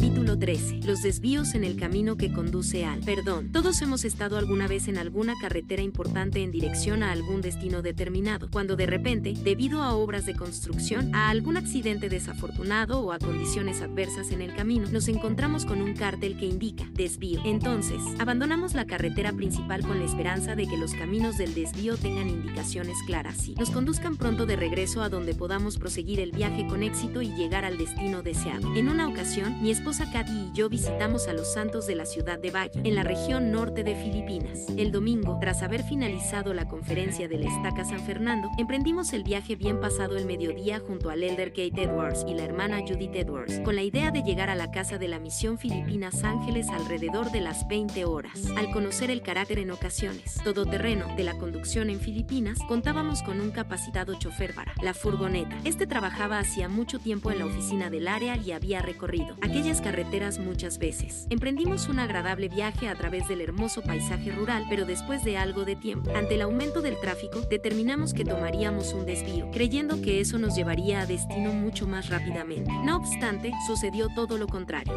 Capítulo 13. Los desvíos en el camino que conduce al perdón. Todos hemos estado alguna vez en alguna carretera importante en dirección a algún destino determinado, cuando de repente, debido a obras de construcción, a algún accidente desafortunado o a condiciones adversas en el camino, nos encontramos con un cartel que indica desvío. Entonces, abandonamos la carretera principal con la esperanza de que los caminos del desvío tengan indicaciones claras y nos conduzcan pronto de regreso a donde podamos proseguir el viaje con éxito y llegar al destino deseado. En una ocasión, mi esposa Katy y yo visitamos a los santos de la ciudad de Valle, en la región norte de Filipinas. El domingo, tras haber finalizado la conferencia de la Estaca San Fernando, emprendimos el viaje bien pasado el mediodía junto al elder Kate Edwards y la hermana Judith Edwards, con la idea de llegar a la casa de la misión Filipinas Ángeles alrededor de las 20 horas. Al conocer el carácter en ocasiones todoterreno de la conducción en Filipinas, contábamos con un capacitado chofer para la furgoneta. Este trabajaba hacía mucho tiempo en la oficina del área y había recorrido aquellas carreteras muchas veces. Emprendimos un agradable viaje a través del hermoso paisaje rural, pero después de algo de tiempo, ante el aumento del tráfico, determinamos que tomaríamos un desvío, creyendo que eso nos llevaría a destino mucho más rápidamente. No obstante, sucedió todo lo contrario.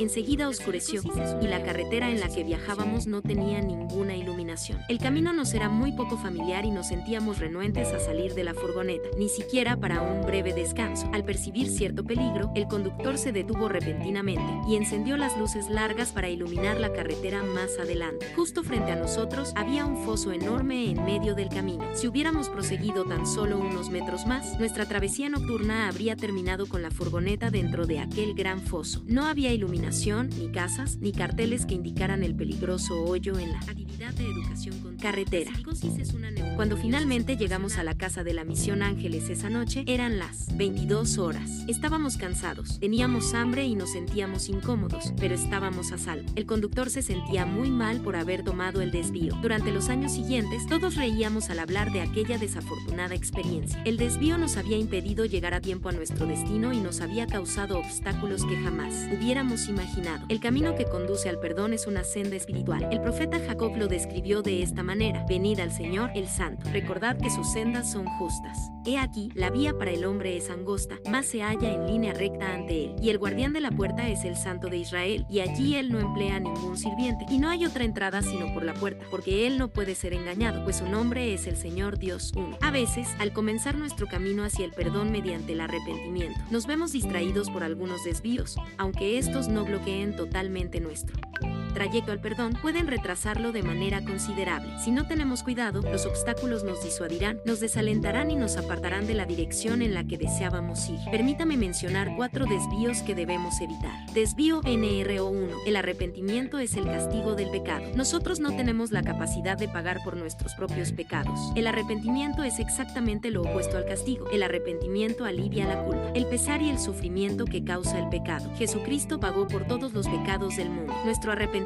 Enseguida oscureció y la carretera en la que viajábamos no tenía ninguna iluminación. El camino nos era muy poco familiar y nos sentíamos renuentes a salir de la furgoneta, ni siquiera para un breve descanso. Al percibir cierto peligro, el conductor se detuvo repentinamente y encendió las luces largas para iluminar la carretera más adelante. Justo frente a nosotros había un foso enorme en medio del camino. Si hubiéramos proseguido tan solo unos metros más, nuestra travesía nocturna habría terminado con la furgoneta dentro de aquel gran foso. No había iluminación, ni casas, ni carteles que indicaran el peligroso hoyo en la actividad de educación con carretera. Cuando finalmente llegamos a la casa de la misión Ángeles esa noche, eran las 22 horas. Estábamos cansados, teníamos hambre y nos sentíamos incómodos, pero estábamos a salvo. El conductor se sentía muy mal por haber tomado el desvío. Durante los años siguientes, todos reíamos al hablar de aquella desafortunada experiencia. El desvío nos había impedido llegar a tiempo a nuestro destino y nos había causado obstáculos que jamás hubiéramos imaginado. El camino que conduce al perdón es una senda espiritual. El profeta Jacob lo describió de esta manera: Venid al Señor, el Santo. Recordad que sus sendas son justas. He aquí, la vía para el hombre es angosta, mas se halla en línea recta ante él. Y el guardián de la puerta es el Santo de Israel, y allí él no emplea ningún sirviente. Y no hay otra entrada sino por la puerta, porque él no puede ser engañado, pues su nombre es el Señor Dios uno. A veces, al comenzar nuestro camino hacia el perdón mediante el arrepentimiento, nos vemos distraídos por algunos desvíos, aunque estos no bloqueen totalmente nuestro trayecto al perdón pueden retrasarlo de manera considerable. Si no tenemos cuidado, los obstáculos nos disuadirán, nos desalentarán y nos apartarán de la dirección en la que deseábamos ir. Permítame mencionar cuatro desvíos que debemos evitar. Desvío NRO1. El arrepentimiento es el castigo del pecado. Nosotros no tenemos la capacidad de pagar por nuestros propios pecados. El arrepentimiento es exactamente lo opuesto al castigo. El arrepentimiento alivia la culpa, el pesar y el sufrimiento que causa el pecado. Jesucristo pagó por todos los pecados del mundo. Nuestro arrepentimiento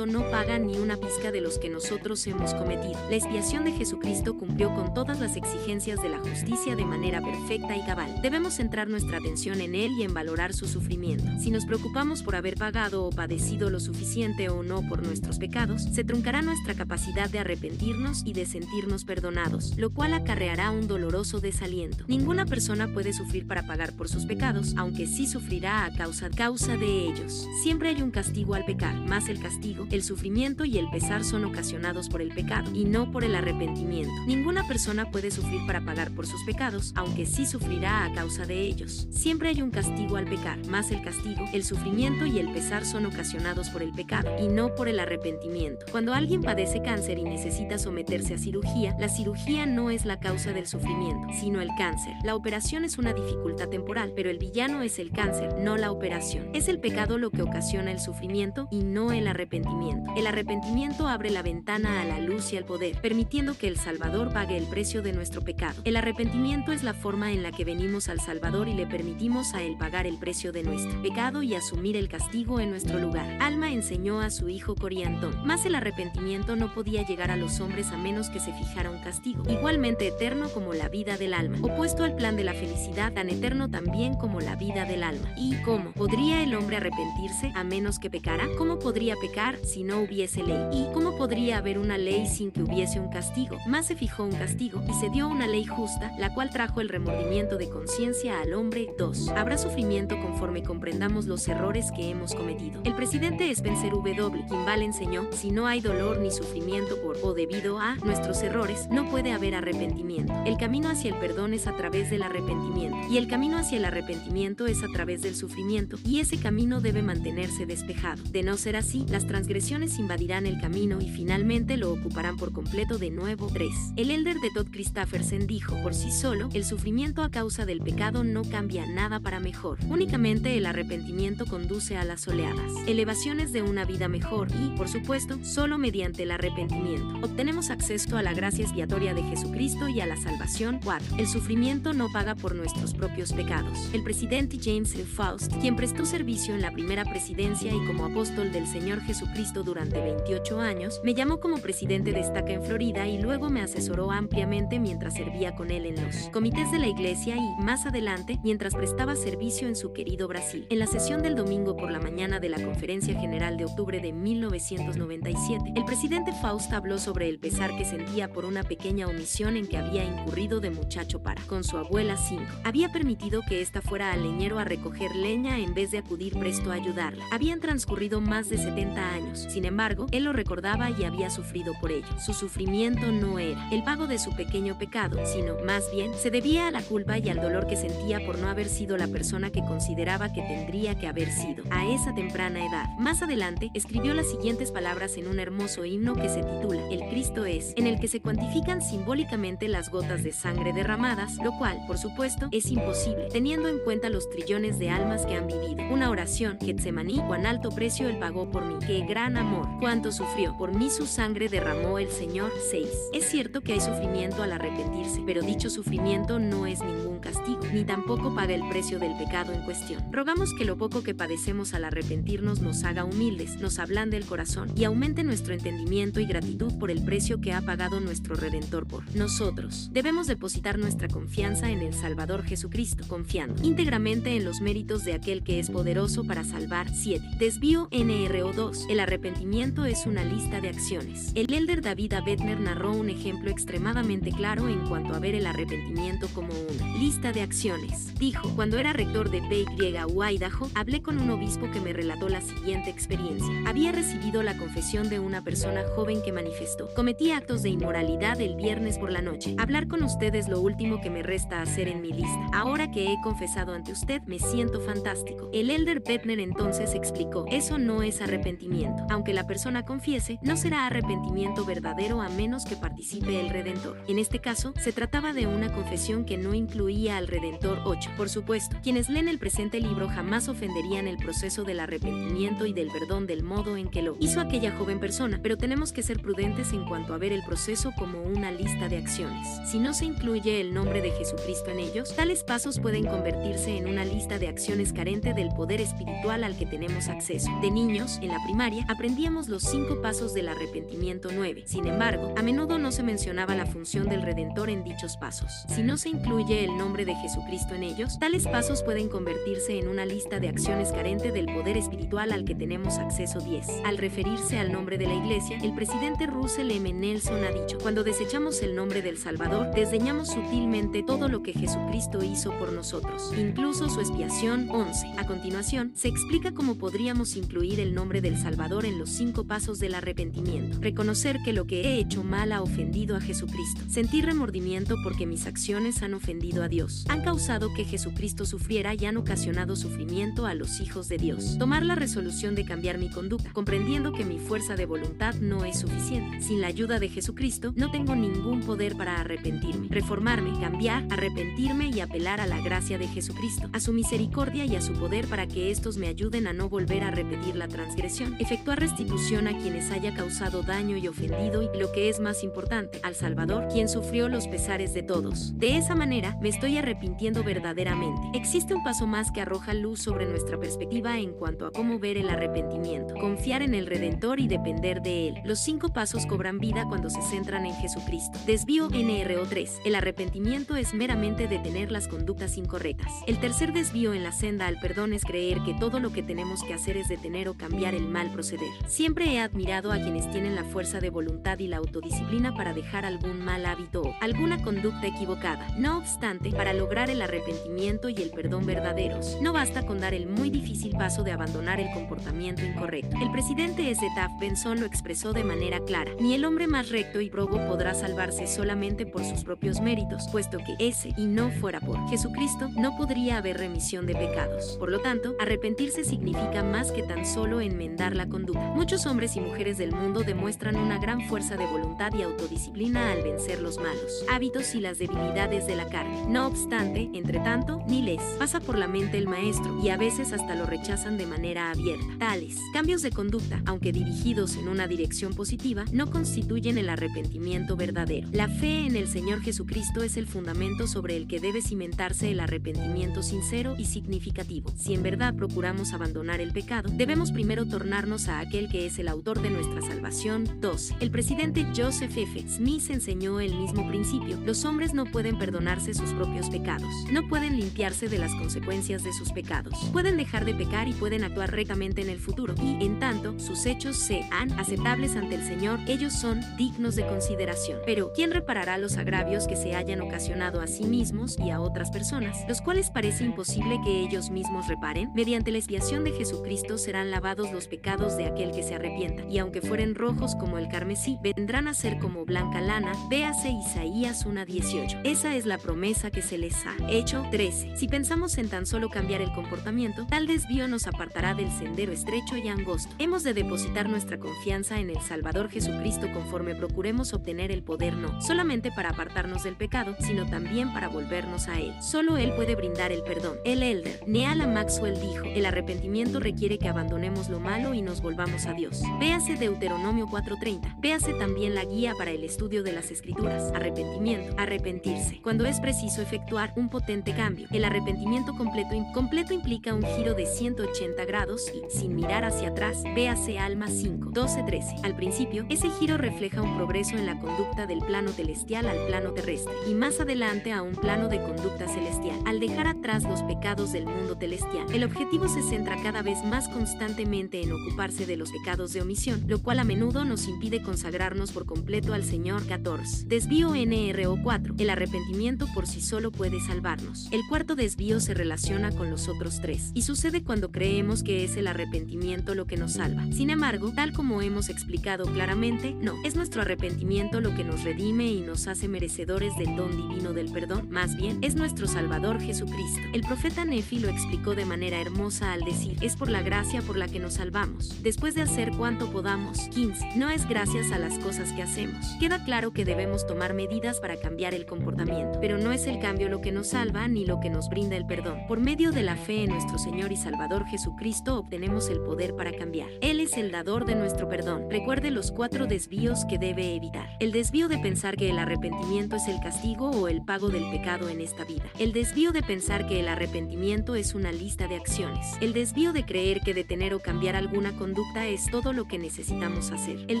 no paga ni una pizca de los que nosotros hemos cometido. La expiación de Jesucristo cumplió con todas las exigencias de la justicia de manera perfecta y cabal. Debemos centrar nuestra atención en Él y en valorar su sufrimiento. Si nos preocupamos por haber pagado o padecido lo suficiente o no por nuestros pecados, se truncará nuestra capacidad de arrepentirnos y de sentirnos perdonados, lo cual acarreará un doloroso desaliento. Ninguna persona puede sufrir para pagar por sus pecados, aunque sí sufrirá a causa, causa de ellos. Siempre hay un castigo al pecar, más el castigo, el sufrimiento y el pesar son ocasionados por el pecado y no por el arrepentimiento. Ninguna persona puede sufrir para pagar por sus pecados, aunque sí sufrirá a causa de ellos. Siempre hay un castigo al pecar, más el castigo, el sufrimiento y el pesar son ocasionados por el pecado y no por el arrepentimiento. Cuando alguien padece cáncer y necesita someterse a cirugía, la cirugía no es la causa del sufrimiento, sino el cáncer. La operación es una dificultad temporal, pero el villano es el cáncer, no la operación. Es el pecado lo que ocasiona el sufrimiento y no el arrepentimiento. El arrepentimiento abre la ventana a la luz y al poder, permitiendo que el Salvador pague el precio de nuestro pecado. El arrepentimiento es la forma en la que venimos al Salvador y le permitimos a Él pagar el precio de nuestro pecado y asumir el castigo en nuestro lugar. Alma enseñó a su hijo Coriantón, más el arrepentimiento no podía llegar a los hombres a menos que se fijara un castigo, igualmente eterno como la vida del alma, opuesto al plan de la felicidad, tan eterno también como la vida del alma. ¿Y cómo? ¿Podría el hombre arrepentirse a menos que pecara? ¿Cómo podría pecar si no hubiese ley? ¿Y cómo podría haber una ley sin que hubiese un castigo? Más se fijó un castigo y se dio una ley justa, la cual trajo el remordimiento de conciencia al hombre. 2. Habrá sufrimiento conforme comprendamos los errores que hemos cometido. El presidente Spencer W. Kimball enseñó, si no hay dolor ni sufrimiento por o debido a nuestros errores, no puede haber arrepentimiento. El camino hacia el perdón es a través del arrepentimiento, y el camino hacia el arrepentimiento es a través del sufrimiento, y ese camino debe mantenerse despejado. De no ser así, las transgresiones invadirán el camino y finalmente lo ocuparán por completo de nuevo. 3. El elder de Todd Christopherson dijo, por sí solo, el sufrimiento a causa del pecado no cambia nada para mejor. Únicamente el arrepentimiento conduce a las oleadas, elevaciones de una vida mejor y, por supuesto, solo mediante el arrepentimiento obtenemos acceso a la gracia expiatoria de Jesucristo y a la salvación. 4. El sufrimiento no paga por nuestros propios pecados. El presidente James L. Faust, quien prestó servicio en la primera presidencia y como apóstol del Señor Jesucristo durante 28 años, me llamó como presidente de estaca en Florida y luego me asesoró ampliamente mientras servía con él en los comités de la iglesia y, más adelante, mientras prestaba servicio en su querido Brasil. En la sesión del domingo por la mañana de la Conferencia General de octubre de 1997, el presidente Faust habló sobre el pesar que sentía por una pequeña omisión en que había incurrido de muchacho para, con su abuela 5. Había permitido que ésta fuera al leñero a recoger leña en vez de acudir presto a ayudarla. Habían transcurrido más de 70 años. Sin embargo, él lo recordaba y había sufrido por ello. Su sufrimiento no era el pago de su pequeño pecado, sino más bien se debía a la culpa y al dolor que sentía por no haber sido la persona que consideraba que tendría que haber sido a esa temprana edad. Más adelante, escribió las siguientes palabras en un hermoso himno que se titula el Cristo es, en el que se cuantifican simbólicamente las gotas de sangre derramadas, lo cual, por supuesto, es imposible, teniendo en cuenta los trillones de almas que han vivido. Una oración, Getsemaní, cuán alto precio él pagó por mí, qué gran amor, cuánto sufrió, por mí su sangre derramó el Señor. 6. Es cierto que hay sufrimiento al arrepentirse, pero dicho sufrimiento no es ningún castigo, ni tampoco paga el precio del pecado en cuestión. Rogamos que lo poco que padecemos al arrepentirnos nos haga humildes, nos ablande el corazón y aumente nuestro entendimiento y gratitud por el precio que ha pagado nuestro Redentor por nosotros. Debemos depositar nuestra confianza en el Salvador Jesucristo, confiando íntegramente en los méritos de aquel que es poderoso para salvar. 7. Desvío NRO2. El arrepentimiento es una lista de acciones. El elder David Abedner narró un ejemplo extremadamente claro en cuanto a ver el arrepentimiento como una lista de acciones. Dijo, cuando era rector de PY Idaho, hablé con un obispo que me relató la siguiente experiencia. Había recibido la confesión de una persona joven que manifestó Cometí actos de inmoralidad el viernes por la noche. Hablar con usted es lo último que me resta hacer en mi lista. Ahora que he confesado ante usted, me siento fantástico. El elder Petner entonces explicó, eso no es arrepentimiento. Aunque la persona confiese, no será arrepentimiento verdadero a menos que participe el Redentor. En este caso, se trataba de una confesión que no incluía al Redentor 8. Por supuesto, quienes leen el presente libro jamás ofenderían el proceso del arrepentimiento y del perdón del modo en que lo hizo aquella joven persona, pero tenemos que ser prudentes en cuanto a ver el proceso como una lista de acciones. Si no se incluye el nombre de Jesucristo en ellos, tales pasos pueden convertirse en una lista de acciones carente del poder espiritual al que tenemos acceso. De niños, en la primaria, aprendíamos los cinco pasos del arrepentimiento 9. Sin embargo, a menudo no se mencionaba la función del Redentor en dichos pasos. Si no se incluye el nombre de Jesucristo en ellos, tales pasos pueden convertirse en una lista de acciones carente del poder espiritual al que tenemos acceso 10. Al referirse al nombre de la iglesia, el presidente Russell M. Nelson ha dicho, cuando desechamos el nombre del Salvador, desdeñamos sutilmente todo lo que Jesucristo hizo por nosotros, incluso su expiación 11. A continuación, se explica cómo podríamos incluir el nombre del Salvador en los cinco pasos del arrepentimiento. Reconocer que lo que he hecho mal ha ofendido a Jesucristo. Sentir remordimiento porque mis acciones han ofendido a Dios. Han causado que Jesucristo sufriera y han ocasionado sufrimiento a los hijos de Dios. Tomar la resolución de cambiar mi conducta, comprendiendo que mi fuerza de voluntad no es suficiente sin la ayuda de Jesucristo, no tengo ningún poder para arrepentirme, reformarme, cambiar, arrepentirme y apelar a la gracia de Jesucristo, a su misericordia y a su poder para que estos me ayuden a no volver a repetir la transgresión, efectuar restitución a quienes haya causado daño y ofendido y, lo que es más importante, al Salvador, quien sufrió los pesares de todos. De esa manera, me estoy estoy arrepintiendo verdaderamente. Existe un paso más que arroja luz sobre nuestra perspectiva en cuanto a cómo ver el arrepentimiento, confiar en el Redentor y depender de él. Los cinco pasos cobran vida cuando se centran en Jesucristo. Desvío NRO 3. El arrepentimiento es meramente detener las conductas incorrectas. El tercer desvío en la senda al perdón es creer que todo lo que tenemos que hacer es detener o cambiar el mal proceder. Siempre he admirado a quienes tienen la fuerza de voluntad y la autodisciplina para dejar algún mal hábito o alguna conducta equivocada. No obstante, para lograr el arrepentimiento y el perdón verdaderos, no basta con dar el muy difícil paso de abandonar el comportamiento incorrecto. El presidente. Taft Benson lo expresó de manera clara. Ni el hombre más recto y probo podrá salvarse solamente por sus propios méritos, puesto que ese y no fuera por Jesucristo, no podría haber remisión de pecados. Por lo tanto, arrepentirse significa más que tan solo enmendar la conducta. Muchos hombres y mujeres del mundo demuestran una gran fuerza de voluntad y autodisciplina al vencer los malos hábitos y las debilidades de la carne. No obstante, entre tanto, ni les pasa por la mente el maestro y a veces hasta lo rechazan de manera abierta. Tales cambios de conducta, aunque dirigidos en una dirección positiva, no constituyen el arrepentimiento verdadero. La fe en el Señor Jesucristo es el fundamento sobre el que debe cimentarse el arrepentimiento sincero y significativo. Si en verdad procuramos abandonar el pecado, debemos primero tornarnos a aquel que es el autor de nuestra salvación. 2. El presidente Joseph F. Smith enseñó el mismo principio. Los hombres no pueden perdonarse sus propios pecados. No pueden limpiarse de las consecuencias de sus pecados. Pueden dejar de pecar y pueden actuar rectamente en el futuro. Y, en tanto, sus hechos sean aceptables ante el Señor, ellos son dignos de consideración. Pero, ¿quién reparará los agravios que se hayan ocasionado a sí mismos y a otras personas, los cuales parece imposible que ellos mismos reparen? Mediante la expiación de Jesucristo serán lavados los pecados de aquel que se arrepienta, y aunque fueren rojos como el carmesí, vendrán a ser como blanca lana. Véase Isaías 1.18. Esa es la promesa que se les ha hecho. 13. Si pensamos en tan solo cambiar el comportamiento, tal desvío nos apartará del sendero estrecho y angosto. Hemos de depositar nuestra confianza en el Salvador Jesucristo conforme procuremos obtener el poder no solamente para apartarnos del pecado, sino también para volvernos a Él. Solo Él puede brindar el perdón. El elder, Neala Maxwell dijo, el arrepentimiento requiere que abandonemos lo malo y nos volvamos a Dios. Véase Deuteronomio 4.30. Véase también la guía para el estudio de las escrituras. Arrepentimiento. Arrepentirse. Cuando es preciso efectuar un potente cambio. El arrepentimiento completo, completo implica un giro de 180 grados y, sin mirar hacia atrás, véase Alma 5. 12.13. Al principio, ese giro refleja un progreso en la conducta del plano celestial al plano terrestre y más adelante a un plano de conducta celestial. Al dejar atrás los pecados del mundo celestial, el objetivo se centra cada vez más constantemente en ocuparse de los pecados de omisión, lo cual a menudo nos impide consagrarnos por completo al Señor 14. Desvío NRO 4. El arrepentimiento por sí solo puede salvarnos. El cuarto desvío se relaciona con los otros tres y sucede cuando creemos que es el arrepentimiento lo que nos salva. Sin embargo, tal como hemos explicado claramente, no, es nuestro arrepentimiento lo que nos redime y nos hace merecedores del don divino del perdón, más bien es nuestro Salvador Jesucristo. El profeta Nefi lo explicó de manera hermosa al decir, es por la gracia por la que nos salvamos, después de hacer cuanto podamos. 15. No es gracias a las cosas que hacemos. Queda claro que debemos tomar medidas para cambiar el comportamiento, pero no es el cambio lo que nos salva ni lo que nos brinda el perdón. Por medio de la fe en nuestro Señor y Salvador Jesucristo obtenemos el poder para cambiar. Él es el dador de nuestro perdón. Recuerde los cuatro desvíos que debe evitar. El desvío de pensar que el arrepentimiento es el castigo o el pago del pecado en esta vida. El desvío de pensar que el arrepentimiento es una lista de acciones. El desvío de creer que detener o cambiar alguna conducta es todo lo que necesitamos hacer. El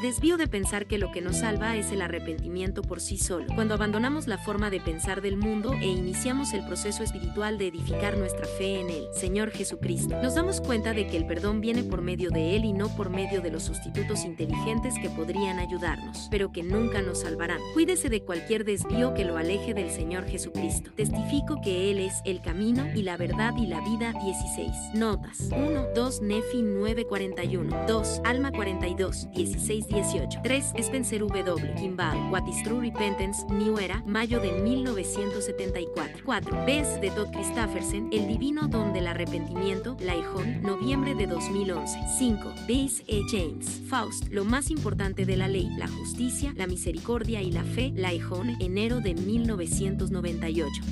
desvío de pensar que lo que nos salva es el arrepentimiento por sí solo. Cuando abandonamos la forma de pensar del mundo e iniciamos el proceso espiritual de edificar nuestra fe en el Señor Jesucristo. Nos damos cuenta de que el perdón viene por medio de Él y no por medio de los sustitutos inteligentes que podrían ayudarnos, pero que nunca nos salvarán. Cuídese de cualquier desvío que lo aleje del Señor Jesucristo. Testifico que Él es el camino y la verdad y la vida. 16. Notas. 1, 2, Nefi 941. 2, Alma 42, 16, 18. 3, Spencer W. Kimball, What is True Repentance, New Era, mayo de 1970. 74. 4. Ves de Todd Christoffersen, El Divino Don del Arrepentimiento, Laijón, noviembre de 2011. 5. Base E. James, Faust, Lo más importante de la ley, la justicia, la misericordia y la fe, Laijón, enero de 1998.